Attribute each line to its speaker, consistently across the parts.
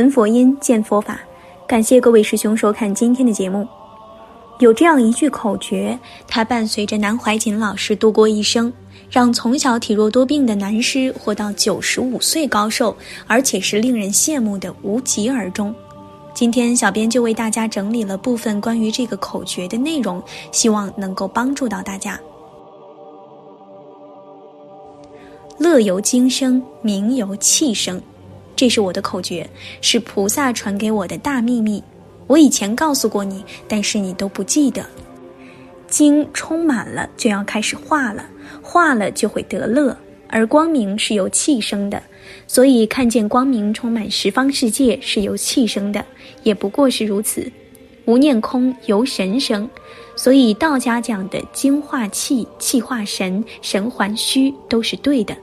Speaker 1: 闻佛音，见佛法。感谢各位师兄收看今天的节目。有这样一句口诀，它伴随着南怀瑾老师度过一生，让从小体弱多病的南师活到九十五岁高寿，而且是令人羡慕的无疾而终。今天，小编就为大家整理了部分关于这个口诀的内容，希望能够帮助到大家。乐由精生，名由气生。这是我的口诀，是菩萨传给我的大秘密。我以前告诉过你，但是你都不记得。精充满了，就要开始化了，化了就会得乐。而光明是由气生的，所以看见光明充满十方世界是由气生的，也不过是如此。无念空由神生，所以道家讲的精化气，气化神，神还虚，都是对的。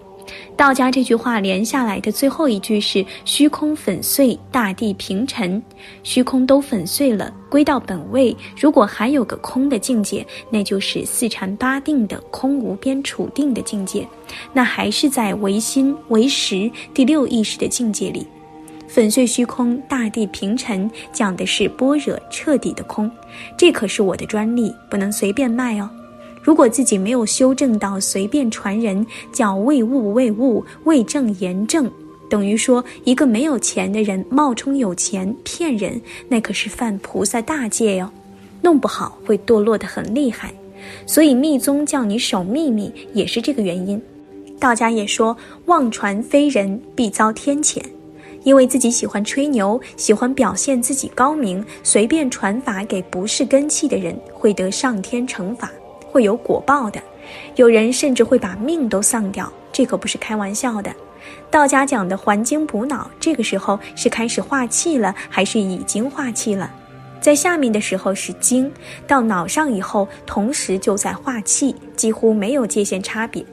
Speaker 1: 道家这句话连下来的最后一句是“虚空粉碎，大地平沉”，虚空都粉碎了，归到本位。如果还有个空的境界，那就是四禅八定的空无边处定的境界，那还是在唯心唯识第六意识的境界里。粉碎虚空，大地平沉，讲的是般若彻底的空，这可是我的专利，不能随便卖哦。如果自己没有修正到随便传人，叫为物为物，为正言正，等于说一个没有钱的人冒充有钱骗人，那可是犯菩萨大戒哟，弄不好会堕落得很厉害。所以密宗叫你守秘密，也是这个原因。道家也说妄传非人必遭天谴，因为自己喜欢吹牛，喜欢表现自己高明，随便传法给不是根器的人，会得上天惩罚。会有果报的，有人甚至会把命都丧掉，这可不是开玩笑的。道家讲的还精补脑，这个时候是开始化气了，还是已经化气了？在下面的时候是精，到脑上以后，同时就在化气，几乎没有界限差别。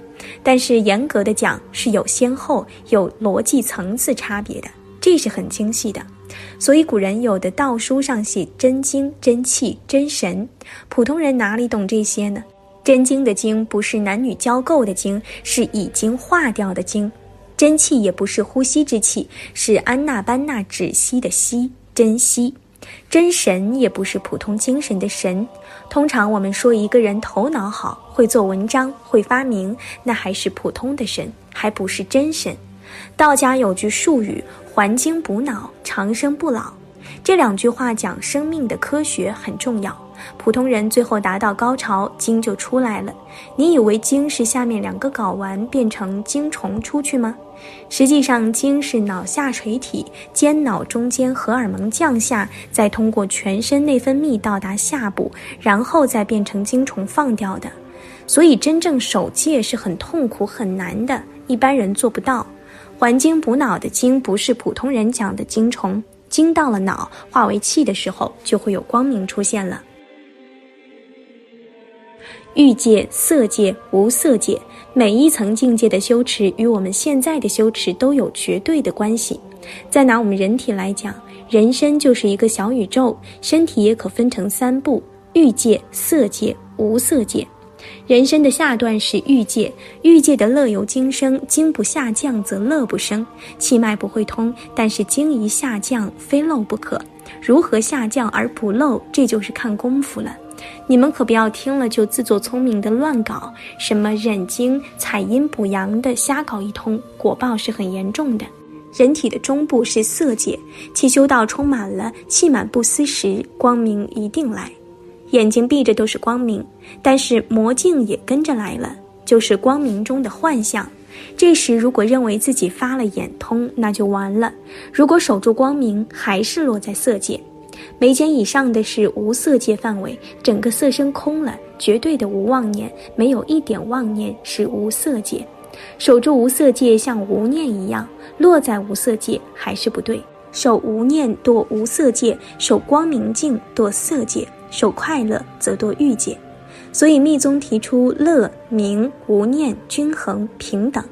Speaker 1: 但是严格的讲，是有先后、有逻辑层次差别的，这是很精细的。所以古人有的道书上写真精、真气、真神，普通人哪里懂这些呢？真精的精不是男女交媾的精，是已经化掉的精；真气也不是呼吸之气，是安娜班纳止息的息，真息；真神也不是普通精神的神。通常我们说一个人头脑好，会做文章，会发明，那还是普通的神，还不是真神。道家有句术语“还精补脑，长生不老”，这两句话讲生命的科学很重要。普通人最后达到高潮，精就出来了。你以为精是下面两个睾丸变成精虫出去吗？实际上，精是脑下垂体，间脑中间荷尔蒙降下，再通过全身内分泌到达下部，然后再变成精虫放掉的。所以，真正守戒是很痛苦很难的，一般人做不到。还精补脑的精不是普通人讲的精虫，精到了脑化为气的时候，就会有光明出现了。欲界、色界、无色界，每一层境界的修持与我们现在的修持都有绝对的关系。再拿我们人体来讲，人身就是一个小宇宙，身体也可分成三部：欲界、色界、无色界。人身的下段是欲界，欲界的乐由精生，精不下降则乐不生，气脉不会通，但是精一下降，非漏不可。如何下降而不漏，这就是看功夫了。你们可不要听了就自作聪明的乱搞，什么忍精采阴补阳的瞎搞一通，果报是很严重的。人体的中部是色界，气修道充满了，气满不思时，光明一定来。眼睛闭着都是光明，但是魔镜也跟着来了，就是光明中的幻象。这时如果认为自己发了眼通，那就完了。如果守住光明，还是落在色界。眉间以上的是无色界范围，整个色身空了，绝对的无妄念，没有一点妄念是无色界。守住无色界像无念一样，落在无色界还是不对。守无念堕无色界，守光明境堕色界，守快乐则堕欲界。所以密宗提出乐、明、无念、均衡、平等。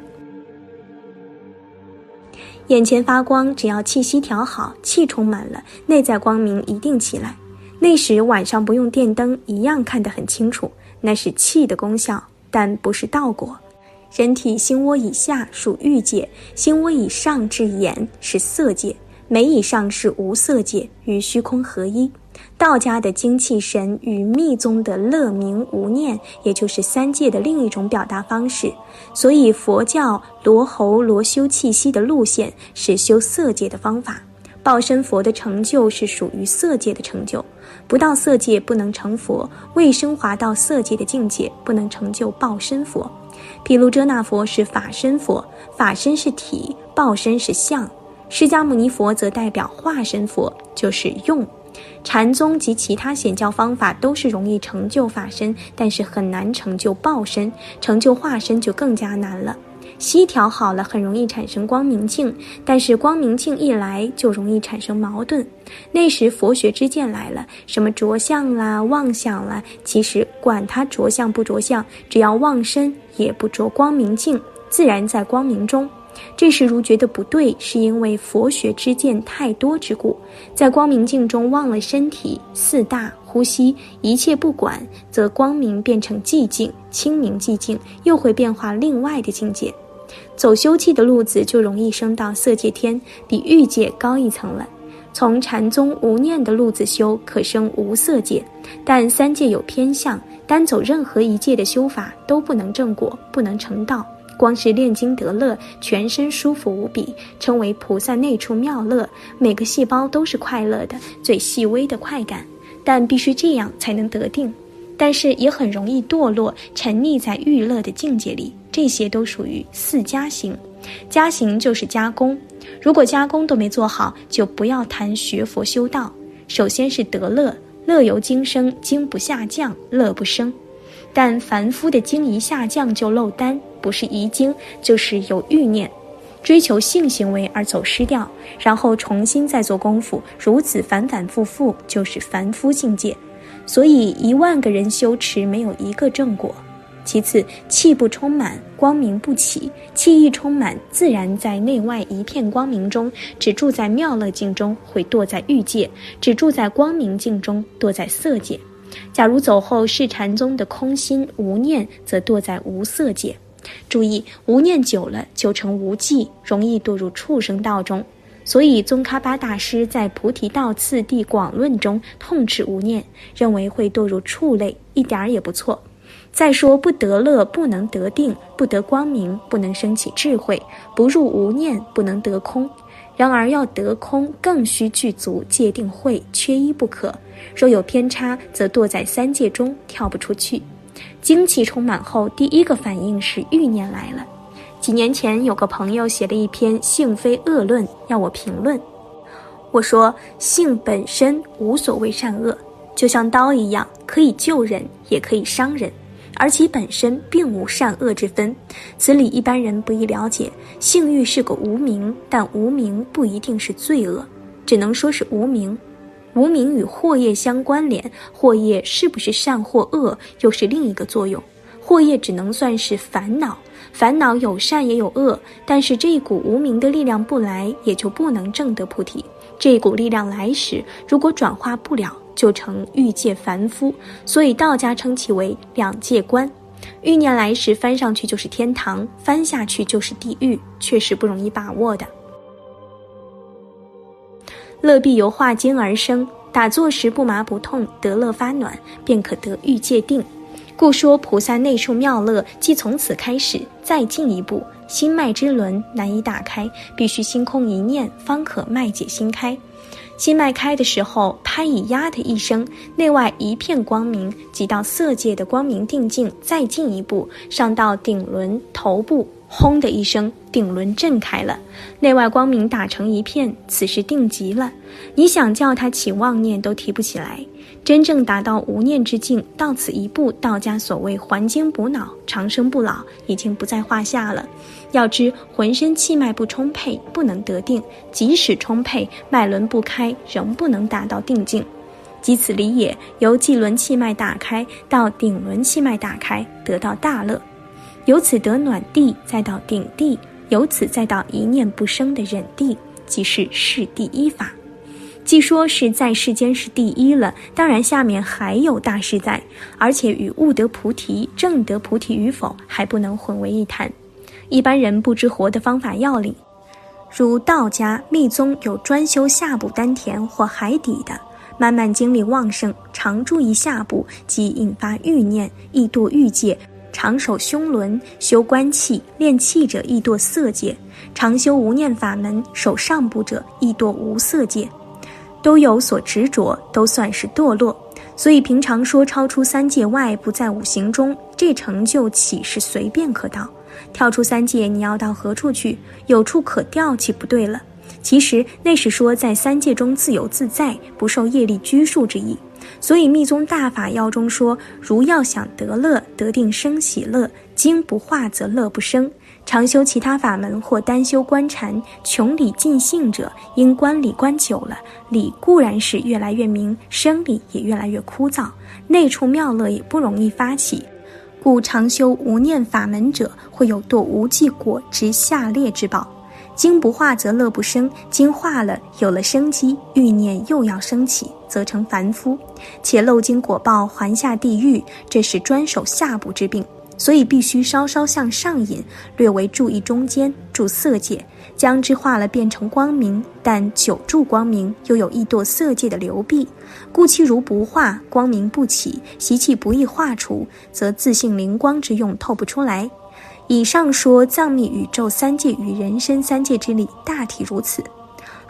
Speaker 1: 眼前发光，只要气息调好，气充满了，内在光明一定起来。那时晚上不用电灯，一样看得很清楚。那是气的功效，但不是道果。人体心窝以下属欲界，心窝以上至眼是色界。眉以上是无色界，与虚空合一。道家的精气神与密宗的乐明无念，也就是三界的另一种表达方式。所以佛教罗喉罗修气息的路线是修色界的方法。报身佛的成就是属于色界的成就，不到色界不能成佛，未升华到色界的境界不能成就报身佛。毗卢遮那佛是法身佛，法身是体，报身是相。释迦牟尼佛则代表化身佛，就是用。禅宗及其他显教方法都是容易成就法身，但是很难成就报身，成就化身就更加难了。息调好了，很容易产生光明镜，但是光明镜一来就容易产生矛盾。那时佛学之见来了，什么着相啦、妄想啦，其实管他着相不着相，只要妄身也不着光明镜，自然在光明中。这时如觉得不对，是因为佛学之见太多之故，在光明镜中忘了身体、四大、呼吸，一切不管，则光明变成寂静、清明寂静，又会变化另外的境界。走修气的路子，就容易升到色界天，比欲界高一层了。从禅宗无念的路子修，可升无色界，但三界有偏向，单走任何一界的修法都不能正果，不能成道。光是炼精得乐，全身舒服无比，称为菩萨内处妙乐，每个细胞都是快乐的，最细微的快感。但必须这样才能得定，但是也很容易堕落，沉溺在欲乐的境界里。这些都属于四加行，加行就是加工。如果加工都没做好，就不要谈学佛修道。首先是得乐，乐由精生，精不下降，乐不生。但凡夫的精一下降就漏单。不是遗精，就是有欲念，追求性行为而走失掉，然后重新再做功夫，如此反反复复，就是凡夫境界。所以一万个人修持，没有一个正果。其次，气不充满，光明不起；气一充满，自然在内外一片光明中，只住在妙乐境中，会堕在欲界；只住在光明境中，堕在色界。假如走后是禅宗的空心无念，则堕在无色界。注意，无念久了就成无记，容易堕入畜生道中。所以宗喀巴大师在《菩提道次第广论》中痛斥无念，认为会堕入畜类，一点儿也不错。再说不得乐，不能得定，不得光明，不能升起智慧，不入无念，不能得空。然而要得空，更需具足戒定慧，缺一不可。若有偏差，则堕在三界中，跳不出去。精气充满后，第一个反应是欲念来了。几年前，有个朋友写了一篇性非恶论，要我评论。我说，性本身无所谓善恶，就像刀一样，可以救人，也可以伤人，而其本身并无善恶之分。此理一般人不易了解。性欲是个无名，但无名不一定是罪恶，只能说是无名。无名与祸业相关联，祸业是不是善或恶，又是另一个作用。祸业只能算是烦恼，烦恼有善也有恶，但是这一股无名的力量不来，也就不能证得菩提。这一股力量来时，如果转化不了，就成欲界凡夫。所以道家称其为两界观。欲念来时，翻上去就是天堂，翻下去就是地狱，确实不容易把握的。乐必由化精而生，打坐时不麻不痛，得乐发暖，便可得欲界定。故说菩萨内处妙乐，即从此开始，再进一步，心脉之轮难以打开，必须心空一念，方可脉解心开。心脉开的时候，拍以呀的一声，内外一片光明，即到色界的光明定境。再进一步，上到顶轮头部。轰的一声，顶轮震开了，内外光明打成一片，此时定极了。你想叫他起妄念都提不起来。真正达到无念之境，到此一步，道家所谓还精补脑、长生不老，已经不在话下了。要知浑身气脉不充沛，不能得定；即使充沛，脉轮不开，仍不能达到定境。即此理也。由气轮气脉打开到顶轮气脉打开，得到大乐。由此得暖地，再到顶地，由此再到一念不生的忍地，即是是第一法。既说是在世间是第一了，当然下面还有大事在，而且与悟得菩提、正得菩提与否还不能混为一谈。一般人不知活的方法要领。如道家密宗有专修下部丹田或海底的，慢慢精力旺盛，常注意下部，即引发欲念，易堕欲界；常守胸轮，修关气、练气者，易堕色界；常修无念法门，守上部者，易堕无色界。都有所执着，都算是堕落。所以平常说超出三界外，不在五行中，这成就岂是随便可到？跳出三界，你要到何处去？有处可掉，岂不对了？其实那是说在三界中自由自在，不受业力拘束之意。所以密宗大法要中说：如要想得乐，得定生喜乐，经不化则乐不生。常修其他法门或单修观禅，穷理尽性者，因观理观久了，理固然是越来越明，生理也越来越枯燥，内处妙乐也不容易发起。故常修无念法门者，会有堕无记果之下劣之报。经不化则乐不生，经化了有了生机，欲念又要升起，则成凡夫，且漏经果报还下地狱，这是专守下部之病。所以必须稍稍向上引，略为注意中间，注色界，将之化了变成光明。但久住光明，又有一堕色界的流弊，故其如不化，光明不起，习气不易化除，则自性灵光之用透不出来。以上说藏密宇宙三界与人身三界之理，大体如此。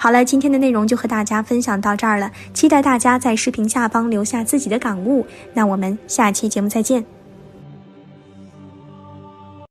Speaker 1: 好了，今天的内容就和大家分享到这儿了，期待大家在视频下方留下自己的感悟。那我们下期节目再见。